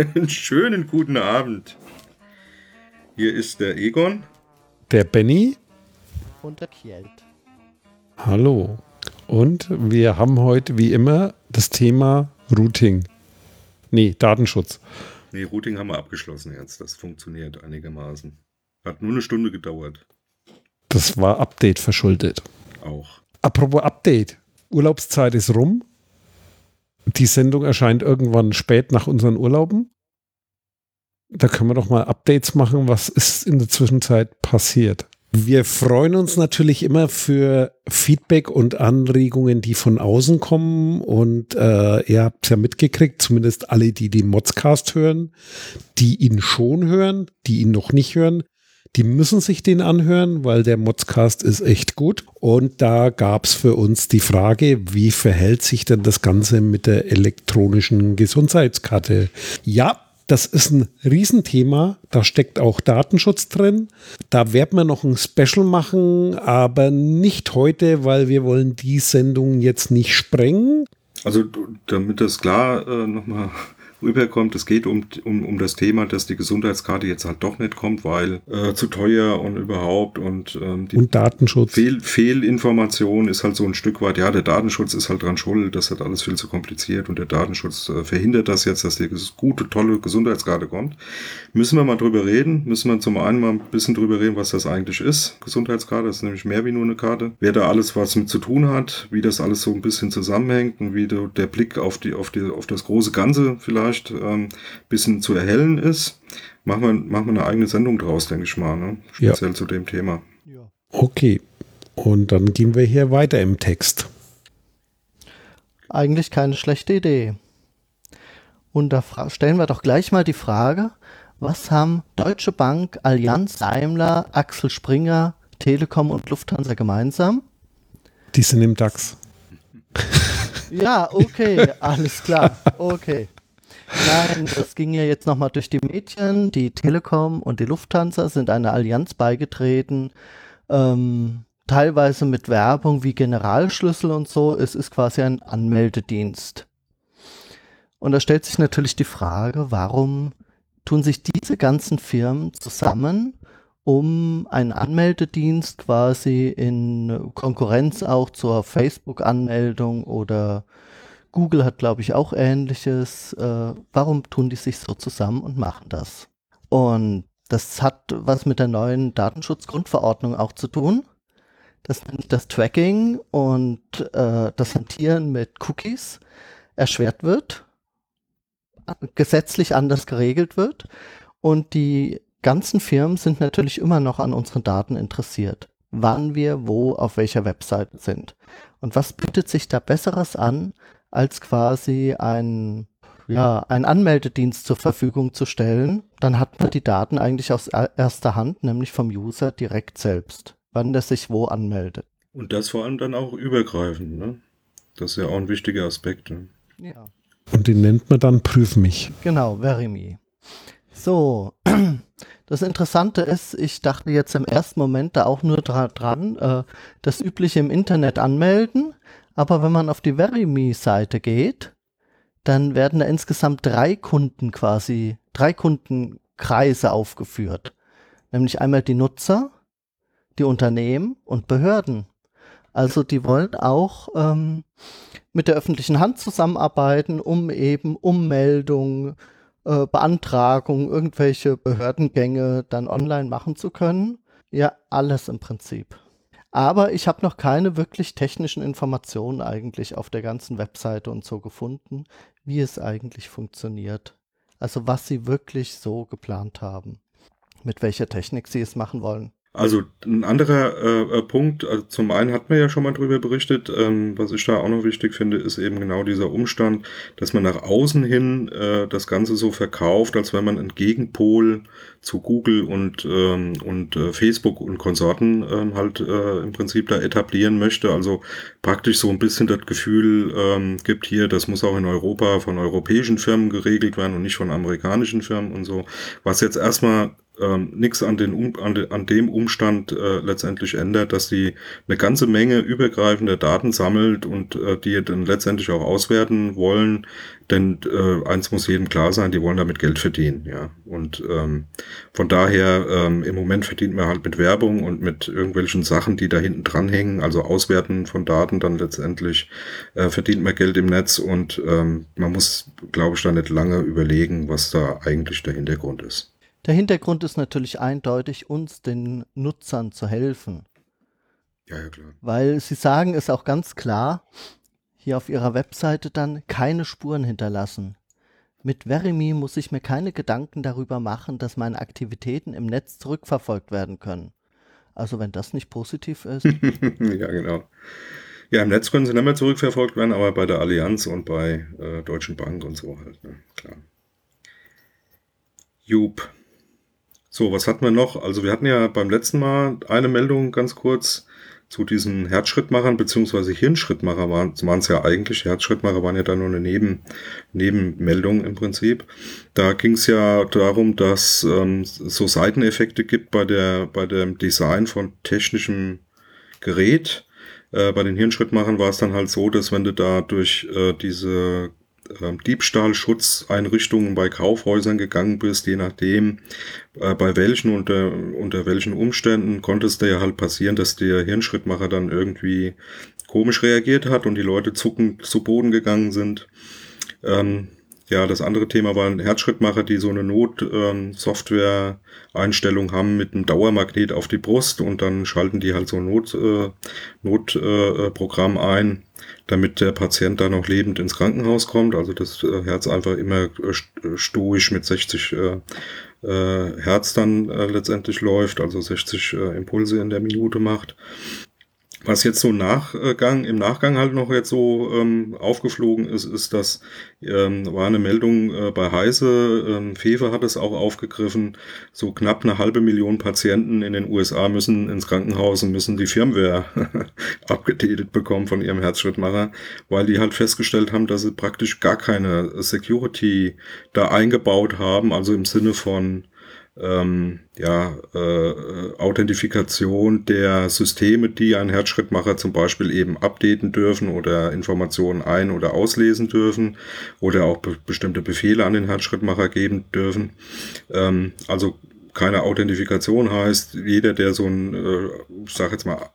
Einen schönen guten Abend. Hier ist der Egon. Der Benny. Und der Kjeld. Hallo. Und wir haben heute wie immer das Thema Routing. Nee, Datenschutz. Nee, Routing haben wir abgeschlossen jetzt. Das funktioniert einigermaßen. Hat nur eine Stunde gedauert. Das war Update verschuldet. Auch. Apropos Update. Urlaubszeit ist rum. Die Sendung erscheint irgendwann spät nach unseren Urlauben. Da können wir doch mal Updates machen. Was ist in der Zwischenzeit passiert? Wir freuen uns natürlich immer für Feedback und Anregungen, die von außen kommen. Und äh, ihr habt es ja mitgekriegt, zumindest alle, die den Modscast hören, die ihn schon hören, die ihn noch nicht hören, die müssen sich den anhören, weil der Modscast ist echt gut. Und da gab es für uns die Frage, wie verhält sich denn das Ganze mit der elektronischen Gesundheitskarte? Ja, das ist ein Riesenthema. Da steckt auch Datenschutz drin. Da werden wir noch ein Special machen, aber nicht heute, weil wir wollen die Sendung jetzt nicht sprengen. Also damit das klar äh, nochmal rüberkommt. Es geht um, um, um das Thema, dass die Gesundheitskarte jetzt halt doch nicht kommt, weil äh, zu teuer und überhaupt und, ähm, die und Datenschutz. Fehl, Fehlinformation ist halt so ein Stück weit, ja, der Datenschutz ist halt dran schuld, das hat alles viel zu kompliziert und der Datenschutz äh, verhindert das jetzt, dass die gute, tolle Gesundheitskarte kommt. Müssen wir mal drüber reden, müssen wir zum einen mal ein bisschen drüber reden, was das eigentlich ist. Gesundheitskarte ist nämlich mehr wie nur eine Karte. Wer da alles was mit zu tun hat, wie das alles so ein bisschen zusammenhängt und wie der Blick auf die, auf die, auf das große Ganze vielleicht vielleicht ähm, bisschen zu erhellen ist, machen wir, machen wir eine eigene Sendung draus, denke ich mal, ne? speziell ja. zu dem Thema. Ja. Okay, und dann gehen wir hier weiter im Text. Eigentlich keine schlechte Idee. Und da stellen wir doch gleich mal die Frage, was haben Deutsche Bank, Allianz, Daimler, Axel Springer, Telekom und Lufthansa gemeinsam? Die sind im DAX. Ja, okay, alles klar. Okay. Nein, das ging ja jetzt nochmal durch die Medien. Die Telekom und die Lufthansa sind einer Allianz beigetreten. Ähm, teilweise mit Werbung wie Generalschlüssel und so. Es ist quasi ein Anmeldedienst. Und da stellt sich natürlich die Frage, warum tun sich diese ganzen Firmen zusammen, um einen Anmeldedienst quasi in Konkurrenz auch zur Facebook-Anmeldung oder Google hat, glaube ich, auch ähnliches. Äh, warum tun die sich so zusammen und machen das? Und das hat was mit der neuen Datenschutzgrundverordnung auch zu tun. Das das Tracking und äh, das Hantieren mit Cookies erschwert wird, gesetzlich anders geregelt wird. Und die ganzen Firmen sind natürlich immer noch an unseren Daten interessiert, wann wir wo auf welcher Webseite sind. Und was bietet sich da Besseres an, als quasi ein, ja, ein Anmeldedienst zur Verfügung zu stellen, dann hat man die Daten eigentlich aus erster Hand, nämlich vom User direkt selbst, wann der sich wo anmeldet. Und das vor allem dann auch übergreifend, ne? Das ist ja auch ein wichtiger Aspekt. Ne? Ja. Und den nennt man dann Prüf mich. Genau, Verimi. So, das Interessante ist, ich dachte jetzt im ersten Moment da auch nur dra dran, äh, das übliche im Internet anmelden, aber wenn man auf die VeryMe-Seite geht, dann werden da insgesamt drei Kunden quasi, drei Kundenkreise aufgeführt. Nämlich einmal die Nutzer, die Unternehmen und Behörden. Also die wollen auch ähm, mit der öffentlichen Hand zusammenarbeiten, um eben Ummeldung, äh, Beantragung, irgendwelche Behördengänge dann online machen zu können. Ja, alles im Prinzip. Aber ich habe noch keine wirklich technischen Informationen eigentlich auf der ganzen Webseite und so gefunden, wie es eigentlich funktioniert. Also was sie wirklich so geplant haben, mit welcher Technik sie es machen wollen. Also ein anderer äh, äh, Punkt, also zum einen hat man ja schon mal drüber berichtet, ähm, was ich da auch noch wichtig finde, ist eben genau dieser Umstand, dass man nach außen hin äh, das Ganze so verkauft, als wenn man ein Gegenpol zu Google und, ähm, und äh, Facebook und Konsorten ähm, halt äh, im Prinzip da etablieren möchte. Also praktisch so ein bisschen das Gefühl ähm, gibt hier, das muss auch in Europa von europäischen Firmen geregelt werden und nicht von amerikanischen Firmen und so. Was jetzt erstmal ähm, nichts an, den, an, de, an dem Umstand äh, letztendlich ändert, dass sie eine ganze Menge übergreifender Daten sammelt und äh, die dann letztendlich auch auswerten wollen. Denn äh, eins muss jedem klar sein, die wollen damit Geld verdienen. Ja. Und ähm, von daher, ähm, im Moment verdient man halt mit Werbung und mit irgendwelchen Sachen, die da hinten dranhängen, also Auswerten von Daten dann letztendlich, äh, verdient man Geld im Netz und ähm, man muss, glaube ich, da nicht lange überlegen, was da eigentlich der Hintergrund ist. Der Hintergrund ist natürlich eindeutig, uns den Nutzern zu helfen. Ja, ja, klar. Weil sie sagen es auch ganz klar, hier auf ihrer Webseite dann keine Spuren hinterlassen. Mit Verimi muss ich mir keine Gedanken darüber machen, dass meine Aktivitäten im Netz zurückverfolgt werden können. Also wenn das nicht positiv ist. ja, genau. Ja, im Netz können sie nicht mehr zurückverfolgt werden, aber bei der Allianz und bei äh, Deutschen Bank und so halt, ne? klar. Jup. So, was hatten wir noch? Also wir hatten ja beim letzten Mal eine Meldung ganz kurz zu diesen Herzschrittmachern beziehungsweise Hirnschrittmacher waren es ja eigentlich. Herzschrittmacher waren ja da nur eine Neben, Nebenmeldung im Prinzip. Da ging es ja darum, dass ähm, so Seiteneffekte gibt bei der bei dem Design von technischem Gerät. Äh, bei den Hirnschrittmachern war es dann halt so, dass wenn du da durch äh, diese Diebstahlschutzeinrichtungen bei Kaufhäusern gegangen bist, je nachdem, äh, bei welchen unter, unter welchen Umständen konnte es ja halt passieren, dass der Hirnschrittmacher dann irgendwie komisch reagiert hat und die Leute zuckend zu Boden gegangen sind. Ähm, ja, das andere Thema waren Herzschrittmacher, die so eine Not-Software-Einstellung ähm, haben mit einem Dauermagnet auf die Brust und dann schalten die halt so ein Not, äh, Notprogramm äh, ein damit der Patient dann noch lebend ins Krankenhaus kommt. Also das äh, Herz einfach immer äh, stoisch mit 60 äh, äh, Herz dann äh, letztendlich läuft, also 60 äh, Impulse in der Minute macht. Was jetzt so Nachgang, im Nachgang halt noch jetzt so ähm, aufgeflogen ist, ist, dass ähm, war eine Meldung äh, bei Heise, ähm, Fefe hat es auch aufgegriffen, so knapp eine halbe Million Patienten in den USA müssen ins Krankenhaus und müssen die Firmware abgedatet bekommen von ihrem Herzschrittmacher, weil die halt festgestellt haben, dass sie praktisch gar keine Security da eingebaut haben, also im Sinne von ähm, ja, äh, Authentifikation der Systeme, die ein Herzschrittmacher zum Beispiel eben updaten dürfen oder Informationen ein- oder auslesen dürfen oder auch be bestimmte Befehle an den Herzschrittmacher geben dürfen. Ähm, also keine Authentifikation heißt, jeder, der so ein, äh, ich sag jetzt mal,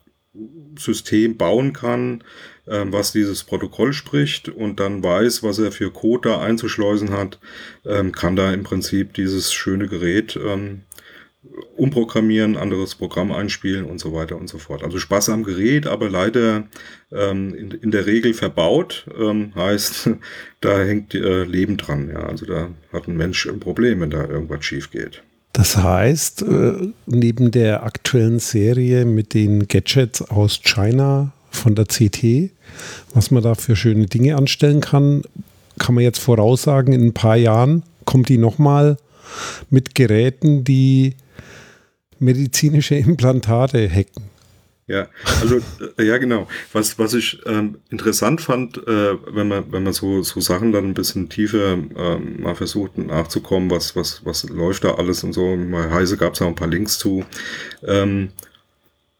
System bauen kann, ähm, was dieses Protokoll spricht und dann weiß, was er für Code da einzuschleusen hat, ähm, kann da im Prinzip dieses schöne Gerät ähm, umprogrammieren, anderes Programm einspielen und so weiter und so fort. Also Spaß am Gerät, aber leider ähm, in, in, der Regel verbaut, ähm, heißt, da hängt äh, Leben dran. Ja, also da hat ein Mensch ein Problem, wenn da irgendwas schief geht. Das heißt, äh, neben der aktuellen Serie mit den Gadgets aus China von der CT, was man da für schöne Dinge anstellen kann, kann man jetzt voraussagen, in ein paar Jahren kommt die nochmal mit Geräten, die medizinische Implantate hacken. Ja, also äh, ja genau. Was was ich ähm, interessant fand, äh, wenn man wenn man so so Sachen dann ein bisschen tiefer ähm, mal versucht nachzukommen, was was was läuft da alles und so. Bei Heise gab es auch ein paar Links zu. Ähm,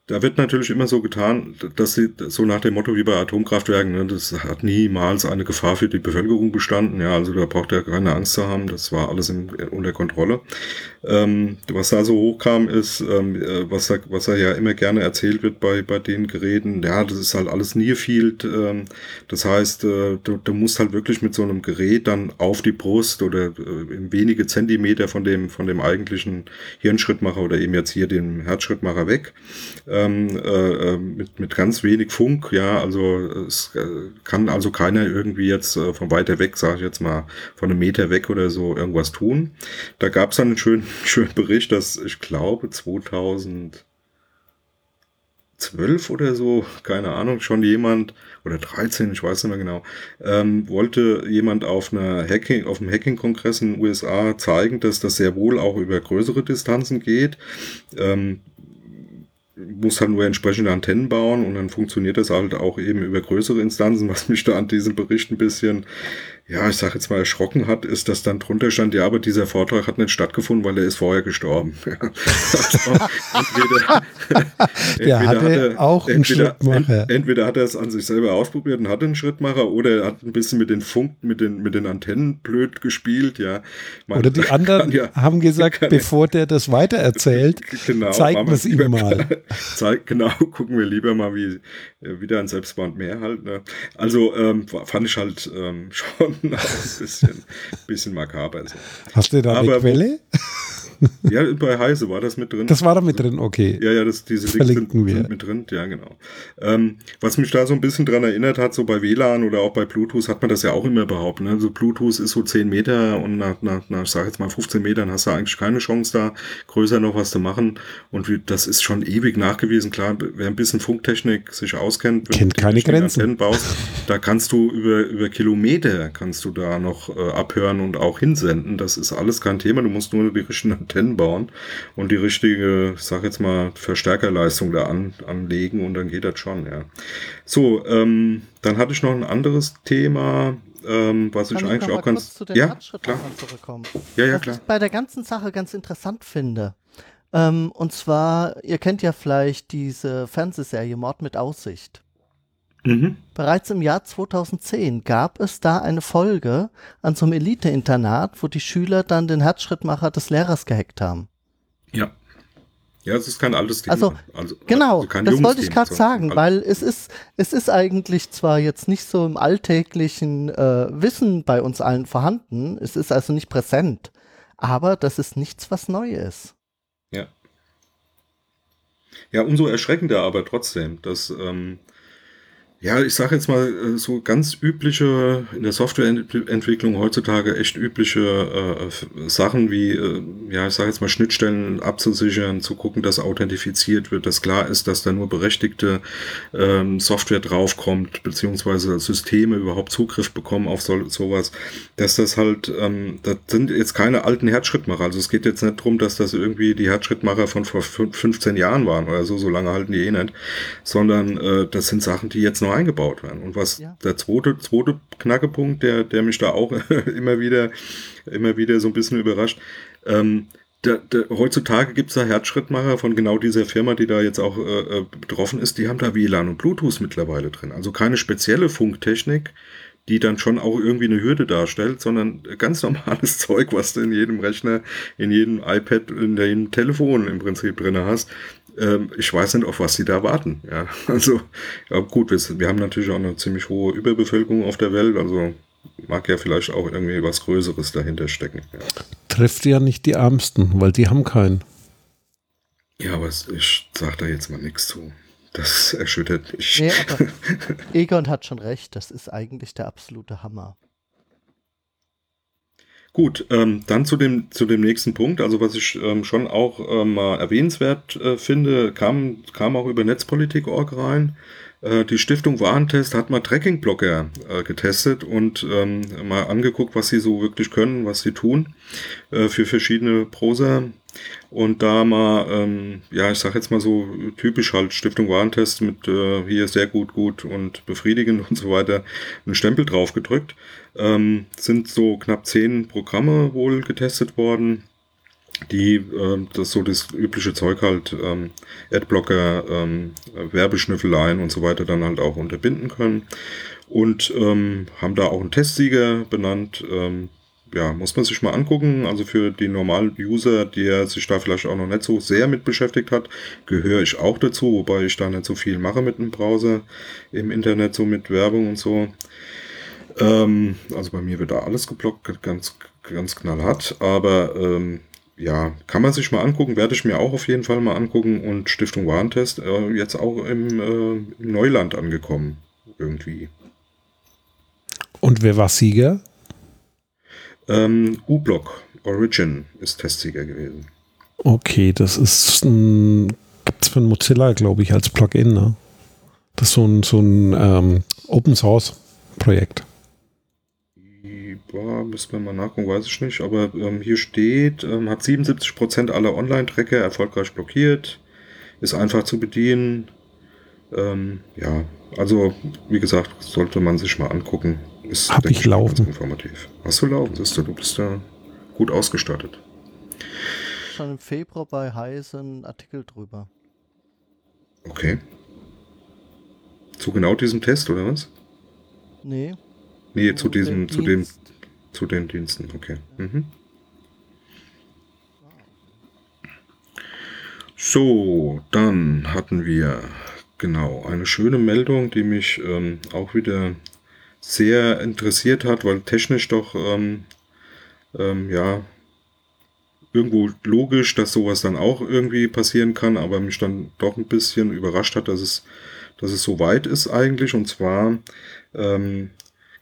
da wird natürlich immer so getan, dass sie so nach dem Motto wie bei Atomkraftwerken, ne, das hat niemals eine Gefahr für die Bevölkerung bestanden. Ja, also da braucht er keine Angst zu haben. Das war alles in, unter Kontrolle. Ähm, was da so hochkam, ist, ähm, äh, was, da, was da ja immer gerne erzählt wird bei, bei den Geräten, ja, das ist halt alles Nearfield. Ähm, das heißt, äh, du, du musst halt wirklich mit so einem Gerät dann auf die Brust oder äh, wenige Zentimeter von dem, von dem eigentlichen Hirnschrittmacher oder eben jetzt hier dem Herzschrittmacher weg. Ähm, äh, äh, mit, mit ganz wenig Funk, ja, also es äh, kann also keiner irgendwie jetzt äh, von weiter weg, sage ich jetzt mal, von einem Meter weg oder so irgendwas tun. Da gab es dann einen schönen schönen Bericht, dass ich glaube 2012 oder so, keine Ahnung, schon jemand, oder 13, ich weiß nicht mehr genau, ähm, wollte jemand auf einer Hacking, auf einem Hacking-Kongress in den USA zeigen, dass das sehr wohl auch über größere Distanzen geht. Ähm, muss halt nur entsprechende Antennen bauen und dann funktioniert das halt auch eben über größere Instanzen, was mich da an diesem Bericht ein bisschen ja, ich sag jetzt mal, erschrocken hat, ist, dass dann drunter stand, ja, aber dieser Vortrag hat nicht stattgefunden, weil er ist vorher gestorben. also, entweder, Der entweder hatte hat er, auch einen entweder, Schrittmacher. entweder hat er es an sich selber ausprobiert und hatte einen Schrittmacher oder er hat ein bisschen mit den Funk, mit den, mit den Antennen blöd gespielt, ja. Man, oder die anderen ja, haben gesagt, bevor der das weitererzählt, genau, zeigen wir es ihm mal. Zeig, genau, gucken wir lieber mal, wie äh, wieder ein Selbstband mehr halt. Ne? Also ähm, fand ich halt ähm, schon ein bisschen, bisschen makaber. So. Hast du da Aber, eine Quelle? ja, bei Heise war das mit drin. Das war da mit drin, okay. Ja, ja, das, diese Verlinken sind, wir. sind mit drin, ja, genau. Ähm, was mich da so ein bisschen dran erinnert hat, so bei WLAN oder auch bei Bluetooth, hat man das ja auch immer behauptet. Ne? Also Bluetooth ist so 10 Meter und nach, nach, nach ich sag jetzt mal 15 Metern hast du eigentlich keine Chance da, größer noch was zu machen. Und wie, das ist schon ewig nachgewiesen. Klar, wer ein bisschen Funktechnik sich auskennt, kennt keine Grenzen. Baust, da kannst du über, über Kilometer kannst du da noch äh, abhören und auch hinsenden. Das ist alles kein Thema. Du musst nur die richtigen Antennen bauen und die richtige, ich sag jetzt mal, Verstärkerleistung da an, anlegen und dann geht das schon, ja. So, ähm, dann hatte ich noch ein anderes Thema, ähm, was Kann ich eigentlich auch ganz. Zu den ja, klar. Zurückkommen. Ja, ja, klar. Was ich bei der ganzen Sache ganz interessant finde. Ähm, und zwar, ihr kennt ja vielleicht diese Fernsehserie Mord mit Aussicht. Mhm. Bereits im Jahr 2010 gab es da eine Folge an so einem Elite-Internat, wo die Schüler dann den Herzschrittmacher des Lehrers gehackt haben. Ja. Ja, es ist kein altes Thema. Also, also genau, also das wollte ich gerade sagen, weil es ist, es ist eigentlich zwar jetzt nicht so im alltäglichen äh, Wissen bei uns allen vorhanden, es ist also nicht präsent, aber das ist nichts, was neu ist. Ja. Ja, umso erschreckender aber trotzdem, dass ähm, ja, ich sage jetzt mal äh, so ganz übliche, in der Softwareentwicklung heutzutage echt übliche äh, Sachen wie, äh, ja, ich sage jetzt mal Schnittstellen abzusichern, zu gucken, dass authentifiziert wird, dass klar ist, dass da nur berechtigte ähm, Software draufkommt, beziehungsweise Systeme überhaupt Zugriff bekommen auf so, sowas, dass das halt, ähm, das sind jetzt keine alten Herzschrittmacher. Also es geht jetzt nicht darum, dass das irgendwie die Herzschrittmacher von vor 15 Jahren waren oder so, so lange halten die eh nicht, sondern äh, das sind Sachen, die jetzt noch eingebaut werden. Und was ja. der zweite, zweite Knackepunkt, der, der mich da auch immer wieder, immer wieder so ein bisschen überrascht, ähm, der, der, heutzutage gibt es da Herzschrittmacher von genau dieser Firma, die da jetzt auch äh, äh betroffen ist, die haben da WLAN und Bluetooth mittlerweile drin. Also keine spezielle Funktechnik, die dann schon auch irgendwie eine Hürde darstellt, sondern ganz normales Zeug, was du in jedem Rechner, in jedem iPad, in jedem Telefon im Prinzip drin hast. Ähm, ich weiß nicht, auf was sie da warten. Ja, also ja, gut, wir, wir haben natürlich auch eine ziemlich hohe Überbevölkerung auf der Welt, also mag ja vielleicht auch irgendwie was Größeres dahinter stecken. Ja. Trifft ja nicht die Ärmsten, weil die haben keinen. Ja, aber ich sage da jetzt mal nichts zu. Das erschüttert mich. Nee, aber Egon hat schon recht, das ist eigentlich der absolute Hammer. Gut, ähm, dann zu dem, zu dem nächsten Punkt. Also was ich ähm, schon auch ähm, erwähnenswert äh, finde, kam, kam auch über Netzpolitik.org rein. Äh, die Stiftung Warentest hat mal Tracking-Blocker äh, getestet und ähm, mal angeguckt, was sie so wirklich können, was sie tun äh, für verschiedene Prosa. Und da mal, ähm, ja, ich sag jetzt mal so typisch halt Stiftung Warentest mit äh, hier sehr gut, gut und befriedigend und so weiter einen Stempel drauf gedrückt. Ähm, sind so knapp zehn Programme wohl getestet worden, die äh, das so das übliche Zeug halt, ähm, Adblocker, ähm, Werbeschnüffeleien und so weiter dann halt auch unterbinden können. Und ähm, haben da auch einen Testsieger benannt. Ähm, ja, muss man sich mal angucken. Also für die normalen User, der sich da vielleicht auch noch nicht so sehr mit beschäftigt hat, gehöre ich auch dazu, wobei ich da nicht so viel mache mit dem Browser im Internet, so mit Werbung und so. Ähm, also bei mir wird da alles geblockt, ganz, ganz knallhart. Aber ähm, ja, kann man sich mal angucken, werde ich mir auch auf jeden Fall mal angucken. Und Stiftung Warentest äh, jetzt auch im, äh, im Neuland angekommen, irgendwie. Und wer war Sieger? Ähm, U-Block Origin ist Testsieger gewesen. Okay, das ist ein, gibt es von Mozilla, glaube ich, als Plugin, ne? Das ist so ein, so ein ähm, Open Source Projekt boah, müssen wir mal nachgucken, weiß ich nicht, aber ähm, hier steht, ähm, hat 77% aller Online-Tracker erfolgreich blockiert, ist einfach zu bedienen, Ähm, ja, also wie gesagt, sollte man sich mal angucken. Ist, Hab ich laufen. Informativ. Hast du laufen, siehst du, du bist da gut ausgestattet. Schon im Februar bei Heise ein Artikel drüber. Okay. Zu genau diesem Test, oder was? Nee. Nee, zu diesem, zu dem, zu den Diensten, okay. Mhm. So, dann hatten wir genau eine schöne Meldung, die mich ähm, auch wieder sehr interessiert hat, weil technisch doch ähm, ähm, ja irgendwo logisch, dass sowas dann auch irgendwie passieren kann, aber mich dann doch ein bisschen überrascht hat, dass es, dass es so weit ist eigentlich. Und zwar ähm,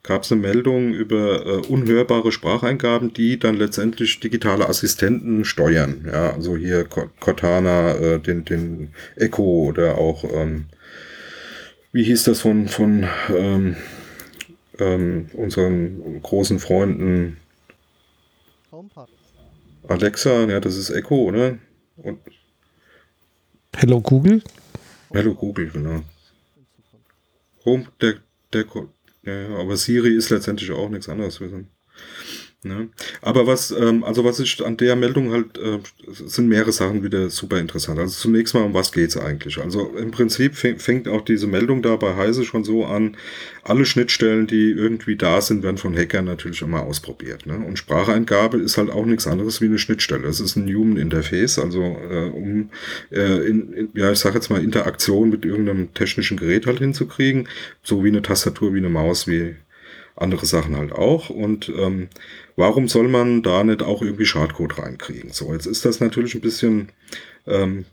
gab es eine Meldung über äh, unhörbare Spracheingaben, die dann letztendlich digitale Assistenten steuern. Ja, also hier Cortana, äh, den, den Echo oder auch, ähm, wie hieß das von, von ähm, ähm, unseren großen Freunden HomePod. Alexa, ja, das ist Echo, oder? Und Hello Google? Hello Google, genau. Home, der, der, ja, aber Siri ist letztendlich auch nichts anderes. Ne? Aber was, ähm, also was ich an der Meldung halt, äh, sind mehrere Sachen wieder super interessant. Also zunächst mal, um was geht's eigentlich? Also im Prinzip fängt auch diese Meldung da bei Heise schon so an, alle Schnittstellen, die irgendwie da sind, werden von Hackern natürlich immer ausprobiert. Ne? Und Spracheingabe ist halt auch nichts anderes wie eine Schnittstelle. Es ist ein Human Interface, also äh, um, äh, in, in, ja, ich sage jetzt mal, Interaktion mit irgendeinem technischen Gerät halt hinzukriegen, so wie eine Tastatur, wie eine Maus, wie andere Sachen halt auch. Und ähm, warum soll man da nicht auch irgendwie Schadcode reinkriegen? So, jetzt ist das natürlich ein bisschen ähm,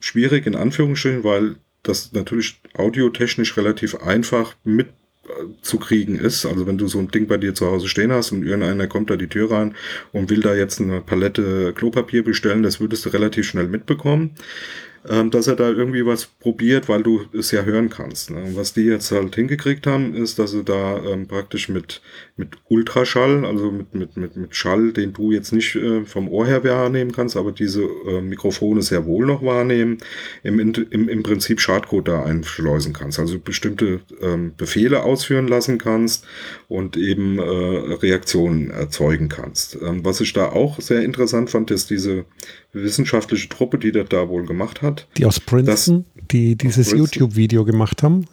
schwierig in Anführungsstrichen, weil das natürlich audiotechnisch relativ einfach mit äh, zu kriegen ist. Also wenn du so ein Ding bei dir zu Hause stehen hast und irgendeiner kommt da die Tür rein und will da jetzt eine Palette Klopapier bestellen, das würdest du relativ schnell mitbekommen dass er da irgendwie was probiert, weil du es ja hören kannst. Ne? Was die jetzt halt hingekriegt haben, ist, dass sie da ähm, praktisch mit, mit Ultraschall, also mit, mit, mit, mit Schall, den du jetzt nicht äh, vom Ohr her wahrnehmen kannst, aber diese äh, Mikrofone sehr wohl noch wahrnehmen, im, im, im Prinzip Schadcode da einschleusen kannst. Also bestimmte ähm, Befehle ausführen lassen kannst und eben äh, Reaktionen erzeugen kannst. Ähm, was ich da auch sehr interessant fand, ist diese wissenschaftliche Truppe, die das da wohl gemacht hat. Die aus Princeton, das, die dieses YouTube-Video gemacht haben.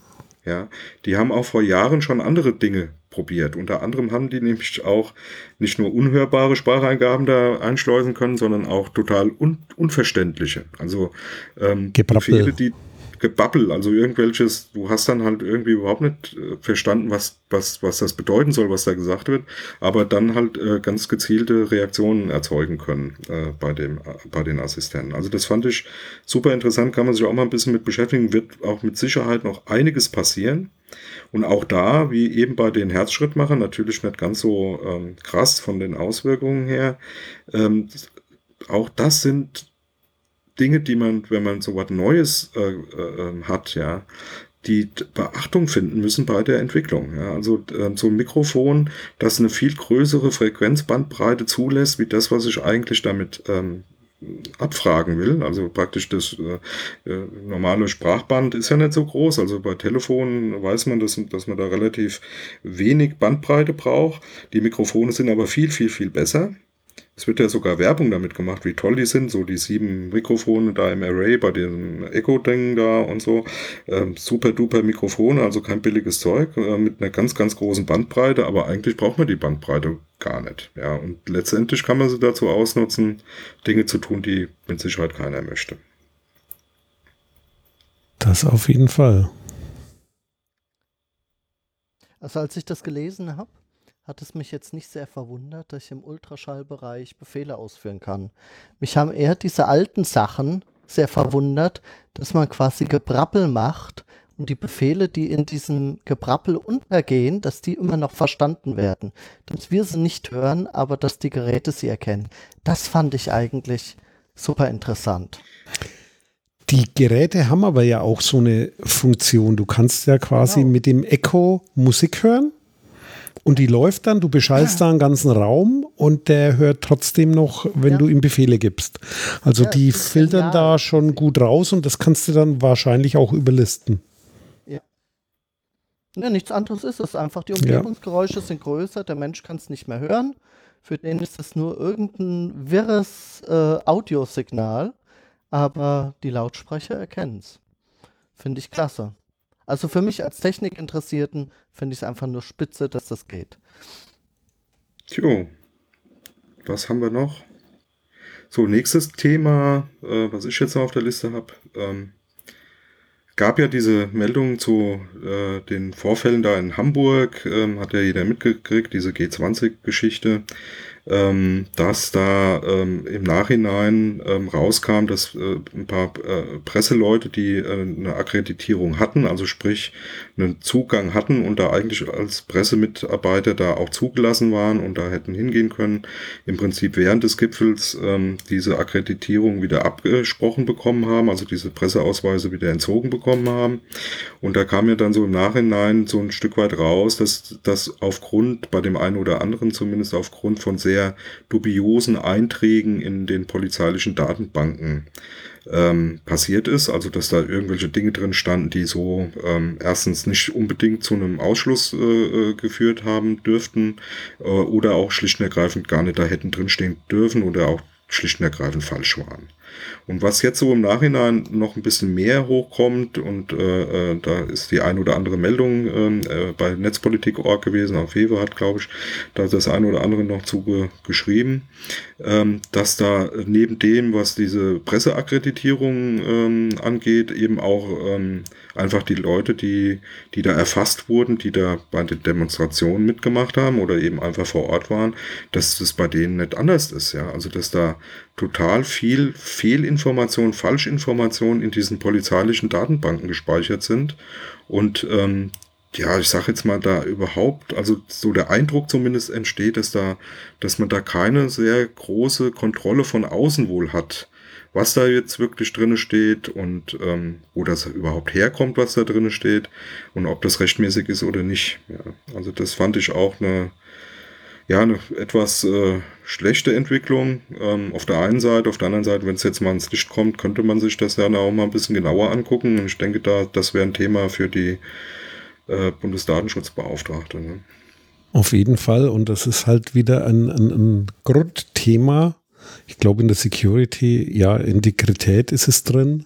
Ja, die haben auch vor Jahren schon andere Dinge probiert. Unter anderem haben die nämlich auch nicht nur unhörbare Spracheingaben da einschleusen können, sondern auch total un unverständliche. Also ähm, Befehle, die Gebabbel, also irgendwelches, du hast dann halt irgendwie überhaupt nicht äh, verstanden, was, was, was das bedeuten soll, was da gesagt wird, aber dann halt äh, ganz gezielte Reaktionen erzeugen können äh, bei, dem, äh, bei den Assistenten. Also das fand ich super interessant, kann man sich auch mal ein bisschen mit beschäftigen, wird auch mit Sicherheit noch einiges passieren. Und auch da, wie eben bei den Herzschrittmachern, natürlich nicht ganz so ähm, krass von den Auswirkungen her, ähm, auch das sind Dinge, die man, wenn man so was Neues äh, äh, hat, ja, die Beachtung finden müssen bei der Entwicklung. Ja. Also äh, so ein Mikrofon, das eine viel größere Frequenzbandbreite zulässt, wie das, was ich eigentlich damit ähm, abfragen will. Also praktisch das äh, äh, normale Sprachband ist ja nicht so groß. Also bei Telefonen weiß man, dass, dass man da relativ wenig Bandbreite braucht. Die Mikrofone sind aber viel, viel, viel besser. Es wird ja sogar Werbung damit gemacht, wie toll die sind, so die sieben Mikrofone da im Array bei dem Echo-Ding da und so. Ähm, super duper Mikrofone, also kein billiges Zeug, äh, mit einer ganz, ganz großen Bandbreite, aber eigentlich braucht man die Bandbreite gar nicht. Ja, und letztendlich kann man sie dazu ausnutzen, Dinge zu tun, die mit Sicherheit keiner möchte. Das auf jeden Fall. Also als ich das gelesen habe, hat es mich jetzt nicht sehr verwundert, dass ich im Ultraschallbereich Befehle ausführen kann. Mich haben eher diese alten Sachen sehr verwundert, dass man quasi Gebrabbel macht und die Befehle, die in diesem Gebrabbel untergehen, dass die immer noch verstanden werden. Dass wir sie nicht hören, aber dass die Geräte sie erkennen. Das fand ich eigentlich super interessant. Die Geräte haben aber ja auch so eine Funktion. Du kannst ja quasi genau. mit dem Echo Musik hören und die läuft dann, du beschallst ja. da einen ganzen Raum und der hört trotzdem noch, wenn ja. du ihm Befehle gibst. Also ja, die filtern da schon gut raus und das kannst du dann wahrscheinlich auch überlisten. Ja. ja nichts anderes ist es einfach. Die Umgebungsgeräusche sind größer, der Mensch kann es nicht mehr hören. Für den ist es nur irgendein wirres äh, Audiosignal, aber die Lautsprecher erkennen es. Finde ich klasse. Also für mich als Technikinteressierten finde ich es einfach nur spitze, dass das geht. Tjo, was haben wir noch? So, nächstes Thema, äh, was ich jetzt noch auf der Liste habe. Ähm, gab ja diese Meldung zu äh, den Vorfällen da in Hamburg, ähm, hat ja jeder mitgekriegt, diese G20-Geschichte ähm, dass da ähm, im Nachhinein ähm, rauskam, dass äh, ein paar äh, Presseleute, die äh, eine Akkreditierung hatten, also sprich einen Zugang hatten und da eigentlich als Pressemitarbeiter da auch zugelassen waren und da hätten hingehen können, im Prinzip während des Gipfels ähm, diese Akkreditierung wieder abgesprochen bekommen haben, also diese Presseausweise wieder entzogen bekommen haben. Und da kam ja dann so im Nachhinein so ein Stück weit raus, dass das aufgrund, bei dem einen oder anderen zumindest aufgrund von sehr sehr dubiosen Einträgen in den polizeilichen Datenbanken ähm, passiert ist. Also dass da irgendwelche Dinge drin standen, die so ähm, erstens nicht unbedingt zu einem Ausschluss äh, äh, geführt haben dürften äh, oder auch schlicht und ergreifend gar nicht da hätten drinstehen dürfen oder auch schlicht und ergreifend falsch waren. Und was jetzt so im Nachhinein noch ein bisschen mehr hochkommt, und äh, äh, da ist die ein oder andere Meldung ähm, äh, bei Netzpolitik.org gewesen, auf Wewe hat, glaube ich, da das ein oder andere noch zuge geschrieben, ähm, dass da neben dem, was diese Presseakkreditierung ähm, angeht, eben auch ähm, einfach die Leute, die, die da erfasst wurden, die da bei den Demonstrationen mitgemacht haben oder eben einfach vor Ort waren, dass das bei denen nicht anders ist, ja. Also dass da total viel Fehlinformation, Falschinformation in diesen polizeilichen Datenbanken gespeichert sind. Und ähm, ja, ich sage jetzt mal, da überhaupt, also so der Eindruck zumindest entsteht, dass da, dass man da keine sehr große Kontrolle von außen wohl hat, was da jetzt wirklich drinne steht und ähm, wo das überhaupt herkommt, was da drinne steht und ob das rechtmäßig ist oder nicht. Ja, also das fand ich auch eine, ja, eine etwas äh, schlechte Entwicklung ähm, auf der einen Seite. Auf der anderen Seite, wenn es jetzt mal ins Licht kommt, könnte man sich das ja auch mal ein bisschen genauer angucken. Und ich denke, da das wäre ein Thema für die äh, Bundesdatenschutzbeauftragte. Ne? Auf jeden Fall. Und das ist halt wieder ein, ein, ein Grundthema. Ich glaube, in der Security, ja, Integrität ist es drin.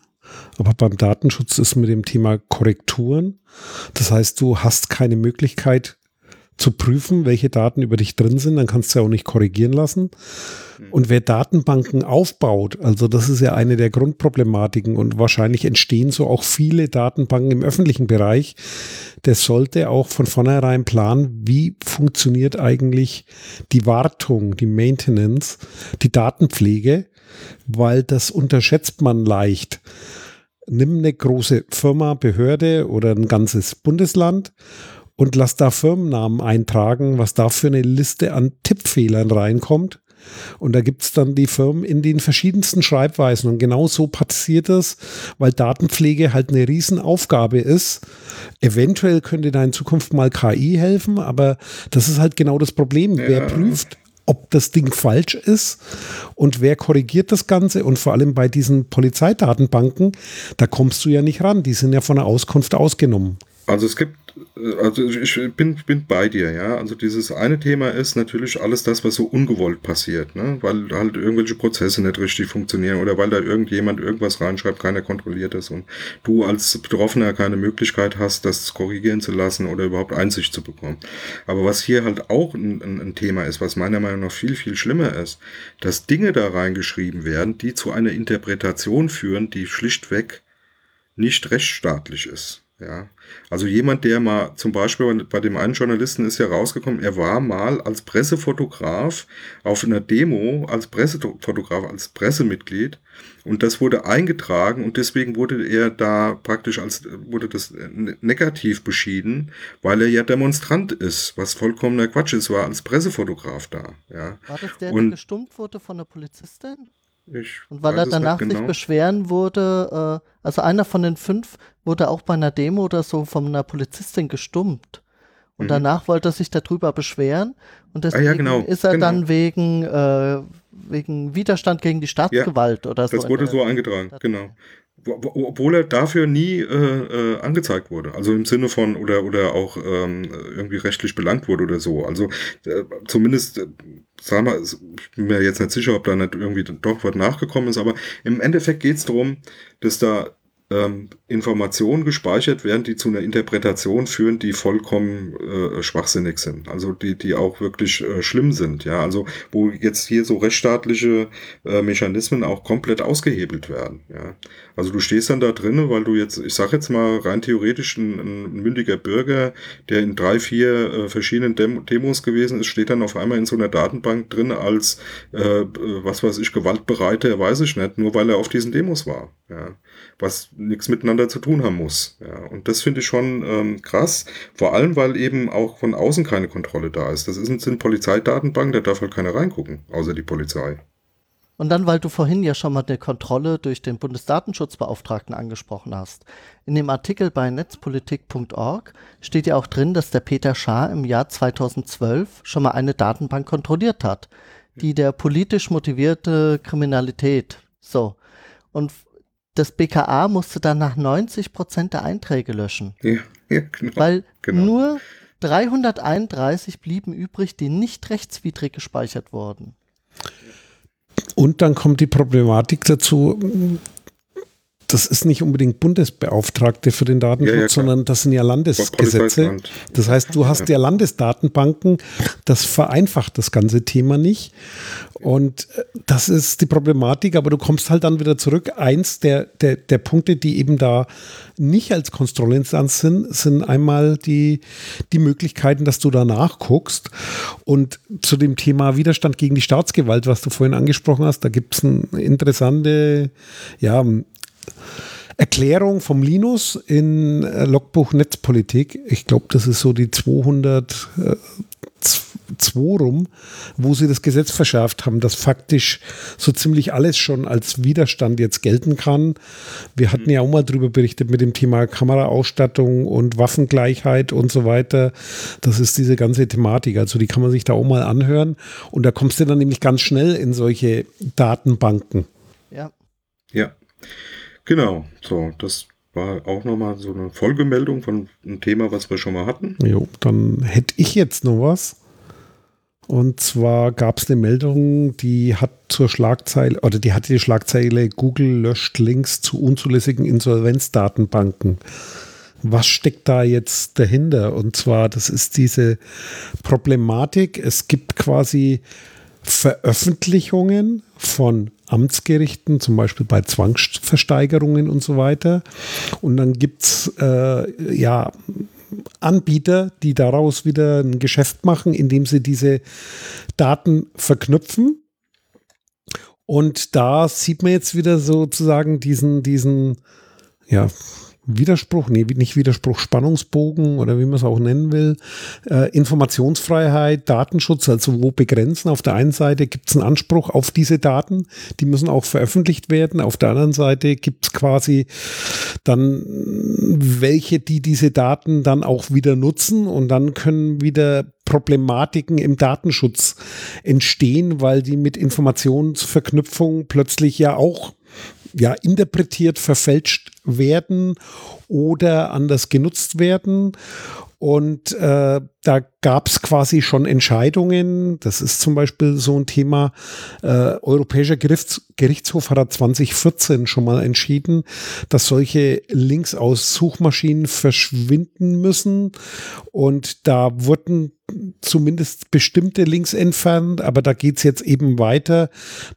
Aber beim Datenschutz ist mit dem Thema Korrekturen. Das heißt, du hast keine Möglichkeit, zu prüfen, welche Daten über dich drin sind, dann kannst du ja auch nicht korrigieren lassen. Und wer Datenbanken aufbaut, also das ist ja eine der Grundproblematiken und wahrscheinlich entstehen so auch viele Datenbanken im öffentlichen Bereich, der sollte auch von vornherein planen, wie funktioniert eigentlich die Wartung, die Maintenance, die Datenpflege, weil das unterschätzt man leicht nimm eine große Firma, Behörde oder ein ganzes Bundesland und lass da Firmennamen eintragen, was da für eine Liste an Tippfehlern reinkommt. Und da gibt es dann die Firmen in den verschiedensten Schreibweisen. Und genau so passiert es, weil Datenpflege halt eine Riesenaufgabe ist. Eventuell könnte da in Zukunft mal KI helfen, aber das ist halt genau das Problem. Ja. Wer prüft, ob das Ding falsch ist und wer korrigiert das Ganze und vor allem bei diesen Polizeidatenbanken, da kommst du ja nicht ran. Die sind ja von der Auskunft ausgenommen. Also es gibt also ich bin, bin bei dir, ja. Also dieses eine Thema ist natürlich alles das, was so ungewollt passiert, ne? Weil halt irgendwelche Prozesse nicht richtig funktionieren oder weil da irgendjemand irgendwas reinschreibt, keiner kontrolliert das und du als Betroffener keine Möglichkeit hast, das korrigieren zu lassen oder überhaupt Einsicht zu bekommen. Aber was hier halt auch ein, ein, Thema ist, was meiner Meinung nach viel, viel schlimmer ist, dass Dinge da reingeschrieben werden, die zu einer Interpretation führen, die schlichtweg nicht rechtsstaatlich ist. Ja, also jemand, der mal zum Beispiel bei dem einen Journalisten ist ja rausgekommen, er war mal als Pressefotograf auf einer Demo als Pressefotograf, als Pressemitglied und das wurde eingetragen und deswegen wurde er da praktisch als, wurde das negativ beschieden, weil er ja Demonstrant ist, was vollkommener Quatsch ist, war als Pressefotograf da. Ja. War das der, der gestummt wurde von der Polizistin? Ich und weil er danach genau. sich beschweren wurde, äh, also einer von den fünf wurde auch bei einer Demo oder so von einer Polizistin gestummt. Und mhm. danach wollte er sich darüber beschweren. Und deswegen ah, ja, genau. ist er genau. dann wegen, äh, wegen Widerstand gegen die Staatsgewalt ja, oder so. Das wurde so eingetragen, genau obwohl er dafür nie äh, äh, angezeigt wurde. Also im Sinne von oder oder auch ähm, irgendwie rechtlich belangt wurde oder so. Also äh, zumindest, äh, sagen wir, ich bin mir jetzt nicht sicher, ob da nicht irgendwie doch was nachgekommen ist, aber im Endeffekt geht es darum, dass da ähm, Informationen gespeichert werden, die zu einer Interpretation führen, die vollkommen äh, schwachsinnig sind. Also die, die auch wirklich äh, schlimm sind. Ja, also wo jetzt hier so rechtsstaatliche äh, Mechanismen auch komplett ausgehebelt werden. Ja, also du stehst dann da drinnen, weil du jetzt, ich sag jetzt mal rein theoretisch ein, ein mündiger Bürger, der in drei, vier äh, verschiedenen Dem Demos gewesen ist, steht dann auf einmal in so einer Datenbank drin als äh, was weiß ich gewaltbereiter, weiß ich nicht, nur weil er auf diesen Demos war. Ja, was nichts miteinander zu tun haben muss. Ja, und das finde ich schon ähm, krass, vor allem weil eben auch von außen keine Kontrolle da ist. Das ist, sind Polizeidatenbanken, da darf halt keiner reingucken, außer die Polizei. Und dann, weil du vorhin ja schon mal eine Kontrolle durch den Bundesdatenschutzbeauftragten angesprochen hast. In dem Artikel bei netzpolitik.org steht ja auch drin, dass der Peter Schaar im Jahr 2012 schon mal eine Datenbank kontrolliert hat, die der politisch motivierte Kriminalität so. Und das BKA musste dann nach 90 Prozent der Einträge löschen. Ja, ja genau. Weil genau. nur 331 blieben übrig, die nicht rechtswidrig gespeichert wurden. Und dann kommt die Problematik dazu, das ist nicht unbedingt Bundesbeauftragte für den Datenschutz, ja, ja, sondern das sind ja Landesgesetze. Das heißt, du hast ja. Landesdatenbanken, das vereinfacht das ganze Thema nicht. Und äh, das ist die Problematik, aber du kommst halt dann wieder zurück. Eins der, der, der Punkte, die eben da nicht als Kontrollinstanz sind, sind einmal die, die Möglichkeiten, dass du da nachguckst. Und zu dem Thema Widerstand gegen die Staatsgewalt, was du vorhin angesprochen hast, da gibt es eine interessante, ja, Erklärung vom Linus in äh, Logbuch Netzpolitik. Ich glaube, das ist so die 200 äh, 2 rum, wo sie das Gesetz verschärft haben, dass faktisch so ziemlich alles schon als Widerstand jetzt gelten kann. Wir hatten ja auch mal darüber berichtet mit dem Thema Kameraausstattung und Waffengleichheit und so weiter. Das ist diese ganze Thematik. Also die kann man sich da auch mal anhören. Und da kommst du dann nämlich ganz schnell in solche Datenbanken. Ja. Ja. Genau, so, das war auch nochmal so eine Folgemeldung von einem Thema, was wir schon mal hatten. Jo, dann hätte ich jetzt noch was. Und zwar gab es eine Meldung, die hat zur Schlagzeile, oder die hatte die Schlagzeile, Google löscht Links zu unzulässigen Insolvenzdatenbanken. Was steckt da jetzt dahinter? Und zwar, das ist diese Problematik. Es gibt quasi Veröffentlichungen von Amtsgerichten, zum Beispiel bei Zwangsversteigerungen und so weiter. Und dann gibt es äh, ja Anbieter, die daraus wieder ein Geschäft machen, indem sie diese Daten verknüpfen. Und da sieht man jetzt wieder sozusagen diesen, diesen, ja, Widerspruch, nee, nicht Widerspruch, Spannungsbogen oder wie man es auch nennen will, äh, Informationsfreiheit, Datenschutz, also wo begrenzen. Auf der einen Seite gibt es einen Anspruch auf diese Daten, die müssen auch veröffentlicht werden. Auf der anderen Seite gibt es quasi dann welche, die diese Daten dann auch wieder nutzen und dann können wieder Problematiken im Datenschutz entstehen, weil die mit Informationsverknüpfung plötzlich ja auch ja, interpretiert, verfälscht werden oder anders genutzt werden. Und äh, da gab es quasi schon Entscheidungen. Das ist zum Beispiel so ein Thema. Äh, Europäischer Gerichts Gerichtshof hat 2014 schon mal entschieden, dass solche Links aus Suchmaschinen verschwinden müssen. Und da wurden zumindest bestimmte Links entfernt, aber da geht es jetzt eben weiter,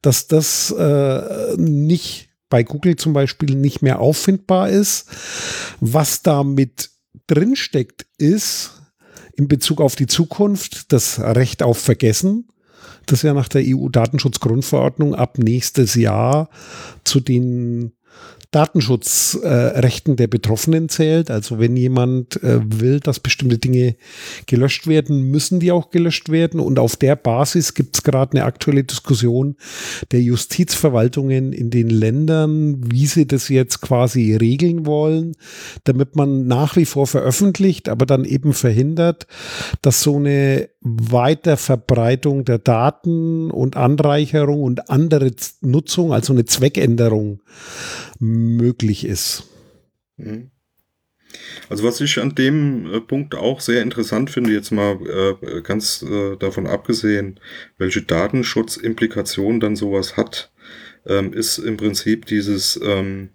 dass das äh, nicht bei Google zum Beispiel nicht mehr auffindbar ist. Was damit drinsteckt, ist in Bezug auf die Zukunft das Recht auf Vergessen, das ja nach der EU-Datenschutzgrundverordnung ab nächstes Jahr zu den Datenschutzrechten äh, der Betroffenen zählt. Also wenn jemand äh, will, dass bestimmte Dinge gelöscht werden, müssen die auch gelöscht werden. Und auf der Basis gibt es gerade eine aktuelle Diskussion der Justizverwaltungen in den Ländern, wie sie das jetzt quasi regeln wollen, damit man nach wie vor veröffentlicht, aber dann eben verhindert, dass so eine Weiterverbreitung der Daten und Anreicherung und andere Nutzung, also eine Zweckänderung möglich ist. Mhm. Also was ich an dem äh, Punkt auch sehr interessant finde, jetzt mal äh, ganz äh, davon abgesehen, welche Datenschutzimplikationen dann sowas hat, ähm, ist im Prinzip dieses ähm,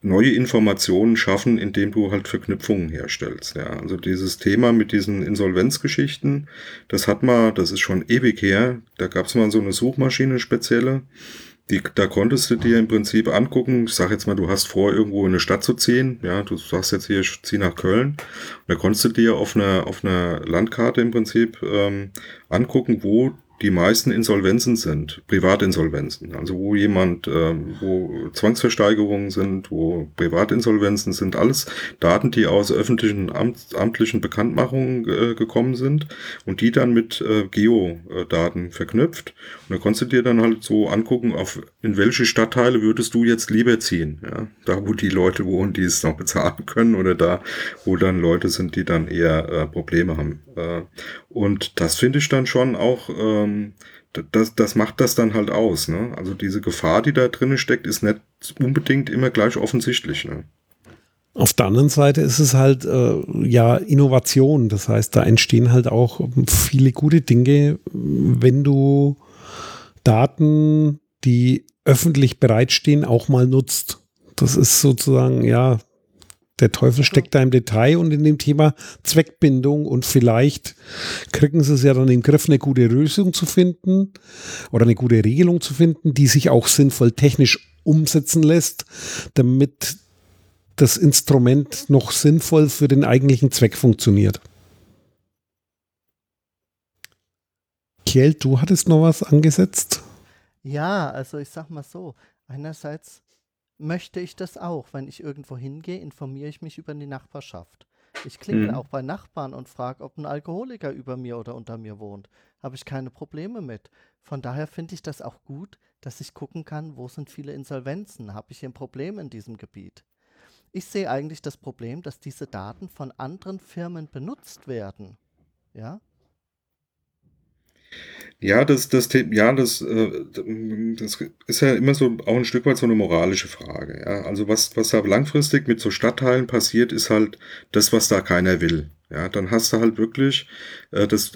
neue Informationen schaffen, indem du halt Verknüpfungen herstellst. Ja, also dieses Thema mit diesen Insolvenzgeschichten, das hat man, das ist schon ewig her. Da gab es mal so eine Suchmaschine spezielle. Die, da konntest du dir im Prinzip angucken, ich sag jetzt mal, du hast vor, irgendwo in eine Stadt zu ziehen, ja, du sagst jetzt hier, ich zieh nach Köln, und da konntest du dir auf einer, auf einer Landkarte im Prinzip ähm, angucken, wo die meisten Insolvenzen sind, Privatinsolvenzen. Also wo jemand, äh, wo Zwangsversteigerungen sind, wo Privatinsolvenzen sind, alles Daten, die aus öffentlichen Amt, amtlichen Bekanntmachungen äh, gekommen sind und die dann mit äh, Geodaten verknüpft. Und da konntest du dir dann halt so angucken, auf in welche Stadtteile würdest du jetzt lieber ziehen. Ja? Da, wo die Leute wohnen, die es noch bezahlen können oder da, wo dann Leute sind, die dann eher äh, Probleme haben. Äh, und das finde ich dann schon auch, ähm, das, das macht das dann halt aus. Ne? Also diese Gefahr, die da drin steckt, ist nicht unbedingt immer gleich offensichtlich. Ne? Auf der anderen Seite ist es halt äh, ja Innovation. Das heißt, da entstehen halt auch viele gute Dinge, wenn du Daten, die öffentlich bereitstehen, auch mal nutzt. Das ist sozusagen, ja, der Teufel steckt da im Detail und in dem Thema Zweckbindung und vielleicht kriegen sie es ja dann im Griff, eine gute Lösung zu finden oder eine gute Regelung zu finden, die sich auch sinnvoll technisch umsetzen lässt, damit das Instrument noch sinnvoll für den eigentlichen Zweck funktioniert. Kjell, du hattest noch was angesetzt? Ja, also ich sag mal so, einerseits möchte ich das auch. Wenn ich irgendwo hingehe, informiere ich mich über die Nachbarschaft. Ich klingel mhm. auch bei Nachbarn und frage, ob ein Alkoholiker über mir oder unter mir wohnt. Habe ich keine Probleme mit. Von daher finde ich das auch gut, dass ich gucken kann, wo sind viele Insolvenzen. Habe ich ein Problem in diesem Gebiet? Ich sehe eigentlich das Problem, dass diese Daten von anderen Firmen benutzt werden. Ja, ja, das, das, ja, das, äh, das ist ja immer so auch ein Stück weit so eine moralische Frage. Ja, also was, was da langfristig mit so Stadtteilen passiert, ist halt das, was da keiner will. Ja, dann hast du halt wirklich äh, das,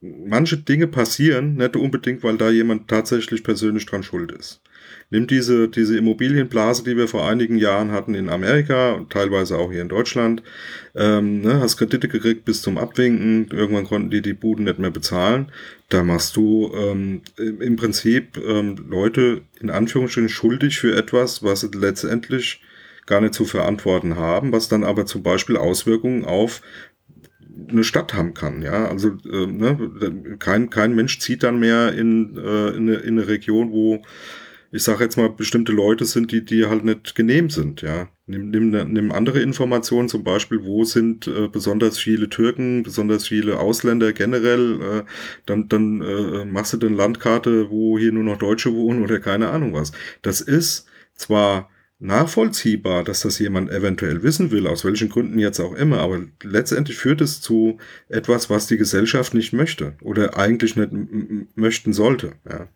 manche Dinge passieren, nicht unbedingt, weil da jemand tatsächlich persönlich dran schuld ist. Nimm diese, diese Immobilienblase, die wir vor einigen Jahren hatten in Amerika und teilweise auch hier in Deutschland. Ähm, ne, hast Kredite gekriegt bis zum Abwinken. Irgendwann konnten die die Buden nicht mehr bezahlen. Da machst du ähm, im Prinzip ähm, Leute in Anführungsstrichen schuldig für etwas, was sie letztendlich gar nicht zu verantworten haben, was dann aber zum Beispiel Auswirkungen auf eine Stadt haben kann. Ja, also äh, ne, kein, kein Mensch zieht dann mehr in, äh, in, eine, in eine Region, wo ich sage jetzt mal, bestimmte Leute sind, die, die halt nicht genehm sind, ja. Nimm, nimm, nimm andere Informationen, zum Beispiel, wo sind äh, besonders viele Türken, besonders viele Ausländer generell, äh, dann, dann äh, machst du eine Landkarte, wo hier nur noch Deutsche wohnen oder keine Ahnung was. Das ist zwar nachvollziehbar, dass das jemand eventuell wissen will, aus welchen Gründen jetzt auch immer, aber letztendlich führt es zu etwas, was die Gesellschaft nicht möchte oder eigentlich nicht möchten sollte, ja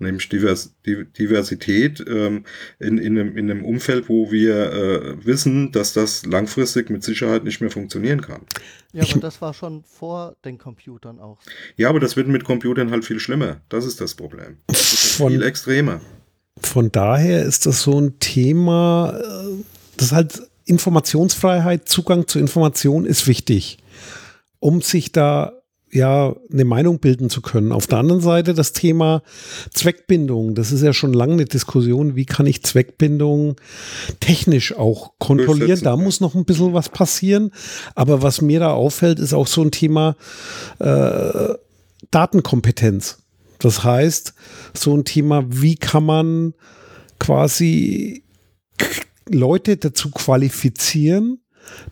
nämlich Divers Diversität ähm, in, in, einem, in einem Umfeld, wo wir äh, wissen, dass das langfristig mit Sicherheit nicht mehr funktionieren kann. Ja, aber das war schon vor den Computern auch. Ja, aber das wird mit Computern halt viel schlimmer. Das ist das Problem. Das ist viel extremer. Von daher ist das so ein Thema, äh, das halt Informationsfreiheit, Zugang zu Information ist wichtig, um sich da ja, eine Meinung bilden zu können. Auf der anderen Seite das Thema Zweckbindung. Das ist ja schon lange eine Diskussion. Wie kann ich Zweckbindung technisch auch kontrollieren? Da muss noch ein bisschen was passieren. Aber was mir da auffällt, ist auch so ein Thema äh, Datenkompetenz. Das heißt, so ein Thema, wie kann man quasi Leute dazu qualifizieren,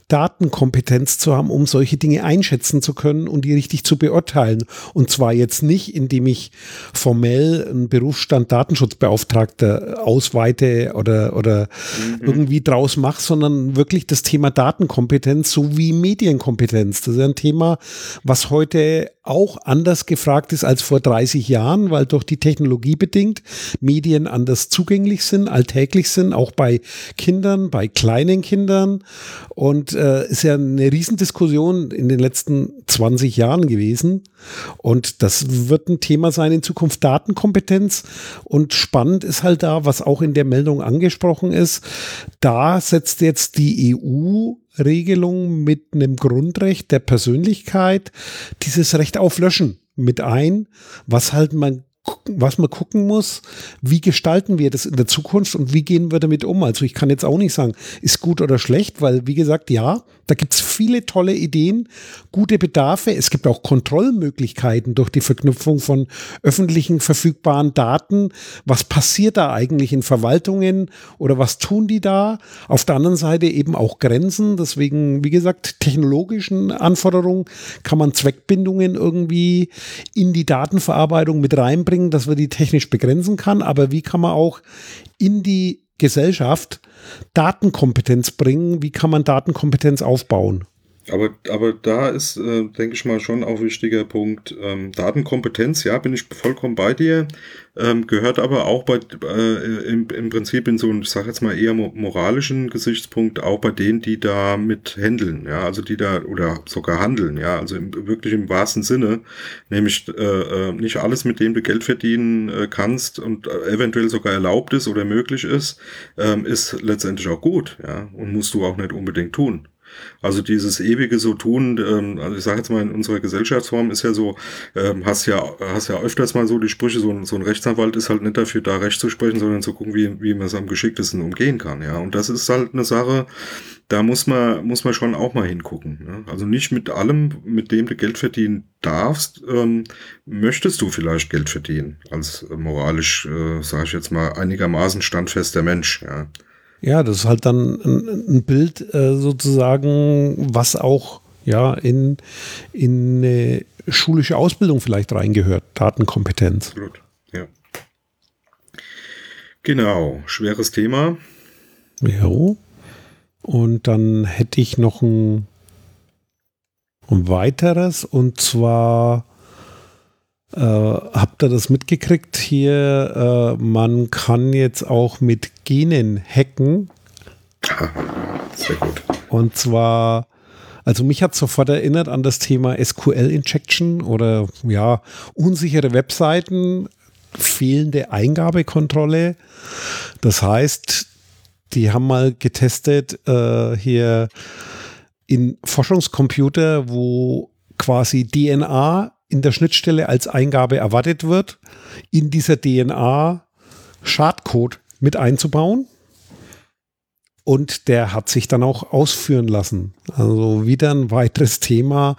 Datenkompetenz zu haben, um solche Dinge einschätzen zu können und die richtig zu beurteilen. Und zwar jetzt nicht, indem ich formell einen Berufsstand Datenschutzbeauftragter ausweite oder, oder mhm. irgendwie draus mache, sondern wirklich das Thema Datenkompetenz sowie Medienkompetenz. Das ist ein Thema, was heute auch anders gefragt ist als vor 30 Jahren, weil durch die Technologie bedingt Medien anders zugänglich sind, alltäglich sind, auch bei Kindern, bei kleinen Kindern. Und äh, ist ja eine Riesendiskussion in den letzten 20 Jahren gewesen. Und das wird ein Thema sein in Zukunft Datenkompetenz. Und spannend ist halt da, was auch in der Meldung angesprochen ist, da setzt jetzt die EU Regelung mit einem Grundrecht der Persönlichkeit dieses Recht auf Löschen mit ein, was halt man was man gucken muss, wie gestalten wir das in der Zukunft und wie gehen wir damit um? Also ich kann jetzt auch nicht sagen, ist gut oder schlecht, weil wie gesagt, ja, da gibt es viele tolle Ideen, gute Bedarfe. Es gibt auch Kontrollmöglichkeiten durch die Verknüpfung von öffentlichen verfügbaren Daten. Was passiert da eigentlich in Verwaltungen oder was tun die da? Auf der anderen Seite eben auch Grenzen. Deswegen, wie gesagt, technologischen Anforderungen kann man Zweckbindungen irgendwie in die Datenverarbeitung mit reinbringen bringen, dass man die technisch begrenzen kann, aber wie kann man auch in die Gesellschaft Datenkompetenz bringen? Wie kann man Datenkompetenz aufbauen? Aber, aber da ist, äh, denke ich mal, schon auch wichtiger Punkt. Ähm, Datenkompetenz, ja, bin ich vollkommen bei dir. Ähm, gehört aber auch bei, äh, im, im Prinzip in so einem, ich sage jetzt mal eher moralischen Gesichtspunkt auch bei denen, die da mit handeln, ja, also die da oder sogar handeln, ja, also im, wirklich im wahrsten Sinne, nämlich äh, äh nicht alles, mit dem du Geld verdienen äh, kannst und äh, eventuell sogar erlaubt ist oder möglich ist, ähm, ist letztendlich auch gut, ja, und musst du auch nicht unbedingt tun. Also dieses ewige so tun, ähm, also ich sage jetzt mal, in unserer Gesellschaftsform ist ja so, ähm, hast ja, hast ja öfters mal so die Sprüche, so ein, so ein Rechtsanwalt ist halt nicht dafür da, Recht zu sprechen, sondern zu gucken, wie, wie man es am geschicktesten umgehen kann, ja. Und das ist halt eine Sache, da muss man, muss man schon auch mal hingucken. Ne? Also nicht mit allem, mit dem du Geld verdienen darfst, ähm, möchtest du vielleicht Geld verdienen, als moralisch, äh, sage ich jetzt mal, einigermaßen standfester Mensch, ja. Ja, das ist halt dann ein, ein Bild äh, sozusagen, was auch ja in, in eine schulische Ausbildung vielleicht reingehört, Datenkompetenz. Absolut, ja. Genau, schweres Thema. Ja. Und dann hätte ich noch ein, ein weiteres und zwar äh, habt ihr das mitgekriegt hier? Äh, man kann jetzt auch mit Genen hacken. Sehr gut. Und zwar, also mich hat sofort erinnert an das Thema SQL-Injection oder ja, unsichere Webseiten, fehlende Eingabekontrolle. Das heißt, die haben mal getestet äh, hier in Forschungscomputer, wo quasi DNA in der Schnittstelle als Eingabe erwartet wird, in dieser DNA Schadcode mit einzubauen. Und der hat sich dann auch ausführen lassen. Also wieder ein weiteres Thema,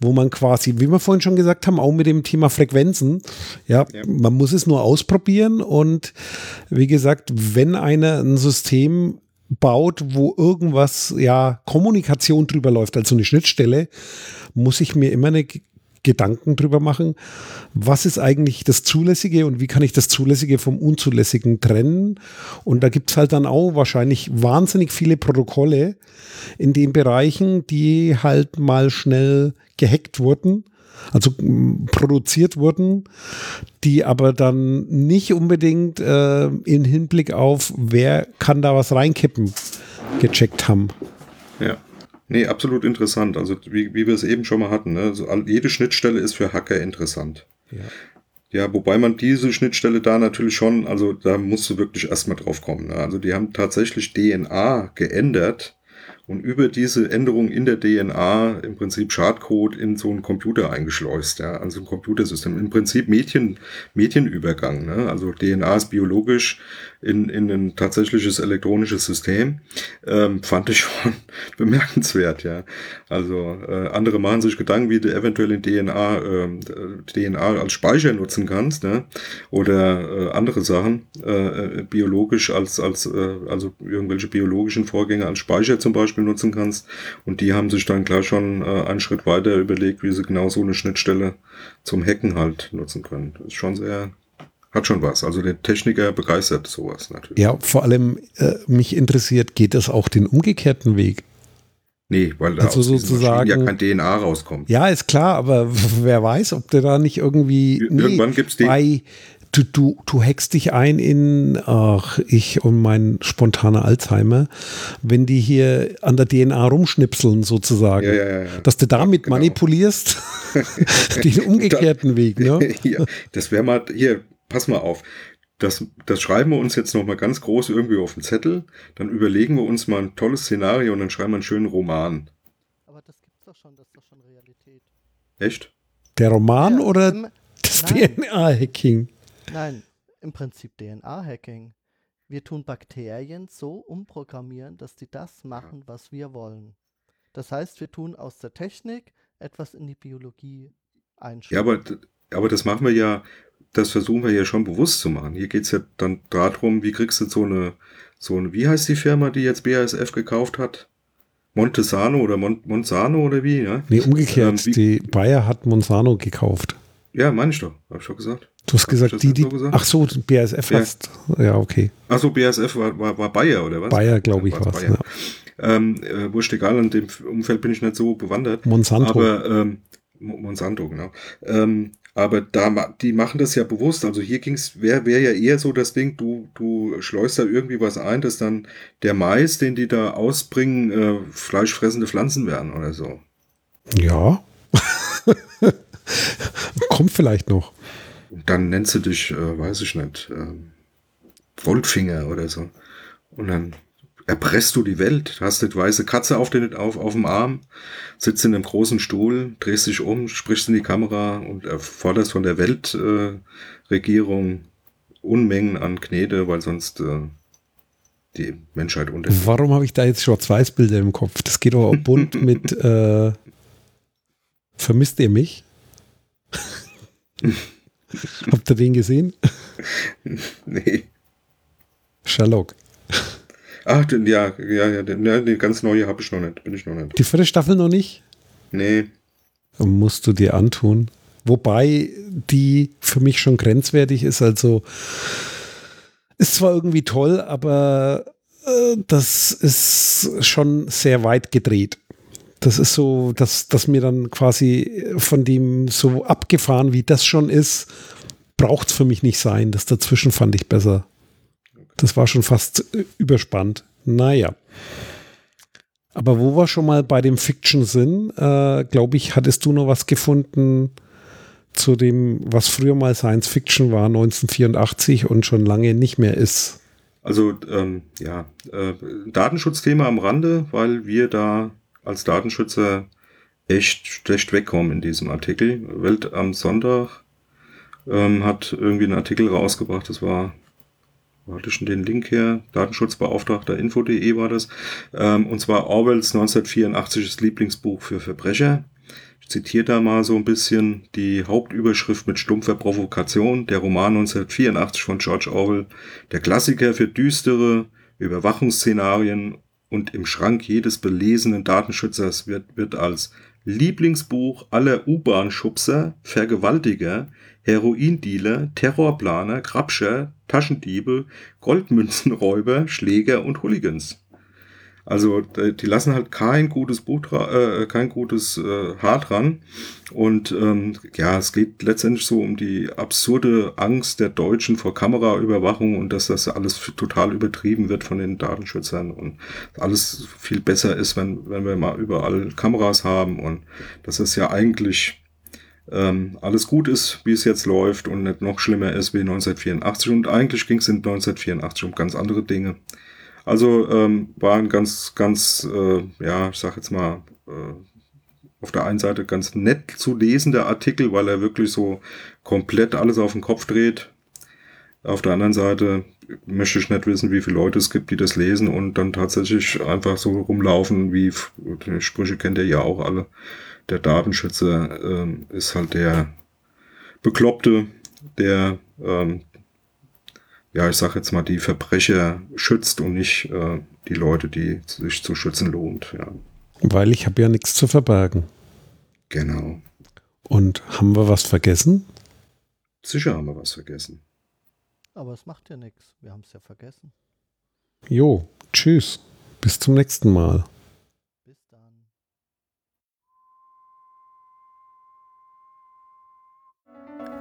wo man quasi, wie wir vorhin schon gesagt haben, auch mit dem Thema Frequenzen, ja, ja. man muss es nur ausprobieren. Und wie gesagt, wenn einer ein System baut, wo irgendwas, ja, Kommunikation drüber läuft, also eine Schnittstelle, muss ich mir immer eine Gedanken drüber machen, was ist eigentlich das Zulässige und wie kann ich das Zulässige vom Unzulässigen trennen. Und da gibt es halt dann auch wahrscheinlich wahnsinnig viele Protokolle in den Bereichen, die halt mal schnell gehackt wurden also produziert wurden, die aber dann nicht unbedingt äh, in Hinblick auf, wer kann da was reinkippen, gecheckt haben. Ja. Nee, absolut interessant. Also wie, wie wir es eben schon mal hatten. Ne? Also, jede Schnittstelle ist für Hacker interessant. Ja. Ja, wobei man diese Schnittstelle da natürlich schon, also da musst du wirklich erstmal drauf kommen. Ne? Also die haben tatsächlich DNA geändert und über diese Änderung in der DNA im Prinzip Schadcode in so einen Computer eingeschleust, ja, also ein Computersystem. Im Prinzip Mädchen, Mädchenübergang, ne? Also DNA ist biologisch in, in ein tatsächliches elektronisches System, ähm, fand ich schon bemerkenswert, ja. Also äh, andere machen sich Gedanken, wie du eventuell in DNA, äh, DNA als Speicher nutzen kannst, ne? Oder äh, andere Sachen, äh, äh, biologisch als, als äh, also irgendwelche biologischen Vorgänge als Speicher zum Beispiel nutzen kannst. Und die haben sich dann klar schon äh, einen Schritt weiter überlegt, wie sie genau so eine Schnittstelle zum Hacken halt nutzen können. Das ist schon sehr hat schon was. Also der Techniker begeistert sowas natürlich. Ja, vor allem äh, mich interessiert, geht das auch den umgekehrten Weg? Nee, weil da also aus sozusagen ja kein DNA rauskommt. Ja, ist klar, aber wer weiß, ob der da nicht irgendwie irgendwann nee, gibt's den bei du, du, du hackst dich ein in, ach, ich und mein spontaner Alzheimer, wenn die hier an der DNA rumschnipseln sozusagen, ja, ja, ja. dass du damit genau. manipulierst, den umgekehrten Weg, ne? das wäre mal, hier, pass mal auf, das, das schreiben wir uns jetzt nochmal ganz groß irgendwie auf den Zettel, dann überlegen wir uns mal ein tolles Szenario und dann schreiben wir einen schönen Roman. Aber das gibt's doch schon, das ist doch schon Realität. Echt? Der Roman ja, oder das DNA-Hacking? Nein, im Prinzip DNA-Hacking. Wir tun Bakterien so umprogrammieren, dass die das machen, was wir wollen. Das heißt, wir tun aus der Technik etwas in die Biologie einschreiben. Ja, aber, aber das machen wir ja das versuchen wir ja schon bewusst zu machen. Hier geht's ja dann darum, wie kriegst du so eine, so eine, wie heißt die Firma, die jetzt BASF gekauft hat? Montesano oder Mon Monsanto oder wie? Ja? Nee, umgekehrt. Ähm, die Bayer hat Monsanto gekauft. Ja, meine ich doch. Hab ich schon gesagt. Du hast gesagt, die, die. So gesagt? Ach so, BASF ja. hast. Ja, okay. Ach so, BASF war, war, war Bayer oder was? Bayer, glaube ich, war es. Ja. Ähm, äh, wurscht egal, in dem Umfeld bin ich nicht so bewandert. Monsanto. Aber, ähm, Monsanto, genau. Ähm, aber da, die machen das ja bewusst. Also hier ging's, wäre wär ja eher so das Ding, du, du schleust da irgendwie was ein, dass dann der Mais, den die da ausbringen, äh, fleischfressende Pflanzen werden oder so. Ja. Kommt vielleicht noch. Und dann nennst du dich, äh, weiß ich nicht, äh, Goldfinger oder so. Und dann erpresst du die Welt. Du hast eine weiße Katze auf, den, auf, auf dem Arm, sitzt in einem großen Stuhl, drehst dich um, sprichst in die Kamera und forderst von der Weltregierung äh, Unmengen an Knete, weil sonst äh, die Menschheit unter. Warum habe ich da jetzt Schwarz-Weiß-Bilder im Kopf? Das geht doch auch bunt mit äh, Vermisst ihr mich? Habt ihr den gesehen? nee. Sherlock. Ach, den, ja, ja, ja, den, ja, den ganz neue habe ich noch nicht, bin ich noch nicht. Die vierte Staffel noch nicht? Nee. Musst du dir antun. Wobei die für mich schon grenzwertig ist, also ist zwar irgendwie toll, aber äh, das ist schon sehr weit gedreht. Das ist so, dass, dass mir dann quasi von dem so abgefahren, wie das schon ist, braucht es für mich nicht sein. Das dazwischen fand ich besser. Das war schon fast äh, überspannt. Naja. Aber wo wir schon mal bei dem Fiction sind, äh, glaube ich, hattest du noch was gefunden zu dem, was früher mal Science Fiction war, 1984 und schon lange nicht mehr ist. Also ähm, ja, äh, Datenschutzthema am Rande, weil wir da als Datenschützer echt schlecht wegkommen in diesem Artikel. Welt am Sonntag ähm, hat irgendwie einen Artikel rausgebracht, das war hatte schon den Link her? Datenschutzbeauftragter info.de war das. Ähm, und zwar Orwells 1984 Lieblingsbuch für Verbrecher. Ich zitiere da mal so ein bisschen die Hauptüberschrift mit stumpfer Provokation. Der Roman 1984 von George Orwell. Der Klassiker für düstere Überwachungsszenarien und im Schrank jedes belesenen Datenschützers wird, wird als Lieblingsbuch aller U-Bahn-Schubser, Vergewaltiger, Heroindealer, Terrorplaner, Grabscher, Taschendiebe, Goldmünzenräuber, Schläger und Hooligans. Also die lassen halt kein gutes Buch, äh, kein gutes äh, Haar dran. Und ähm, ja, es geht letztendlich so um die absurde Angst der Deutschen vor Kameraüberwachung und dass das alles total übertrieben wird von den Datenschützern und alles viel besser ist, wenn, wenn wir mal überall Kameras haben und dass es ja eigentlich ähm, alles gut ist, wie es jetzt läuft und nicht noch schlimmer ist wie 1984. Und eigentlich ging es in 1984 um ganz andere Dinge. Also ähm, war ein ganz, ganz, äh, ja, ich sag jetzt mal, äh, auf der einen Seite ganz nett zu lesender Artikel, weil er wirklich so komplett alles auf den Kopf dreht. Auf der anderen Seite möchte ich nicht wissen, wie viele Leute es gibt, die das lesen und dann tatsächlich einfach so rumlaufen, wie die Sprüche kennt ihr ja auch alle. Der Datenschützer ähm, ist halt der Bekloppte, der, ähm, ja, ich sag jetzt mal, die Verbrecher schützt und nicht äh, die Leute, die sich zu schützen lohnt. Ja. Weil ich habe ja nichts zu verbergen. Genau. Und haben wir was vergessen? Sicher haben wir was vergessen. Aber es macht ja nichts. Wir haben es ja vergessen. Jo, tschüss. Bis zum nächsten Mal.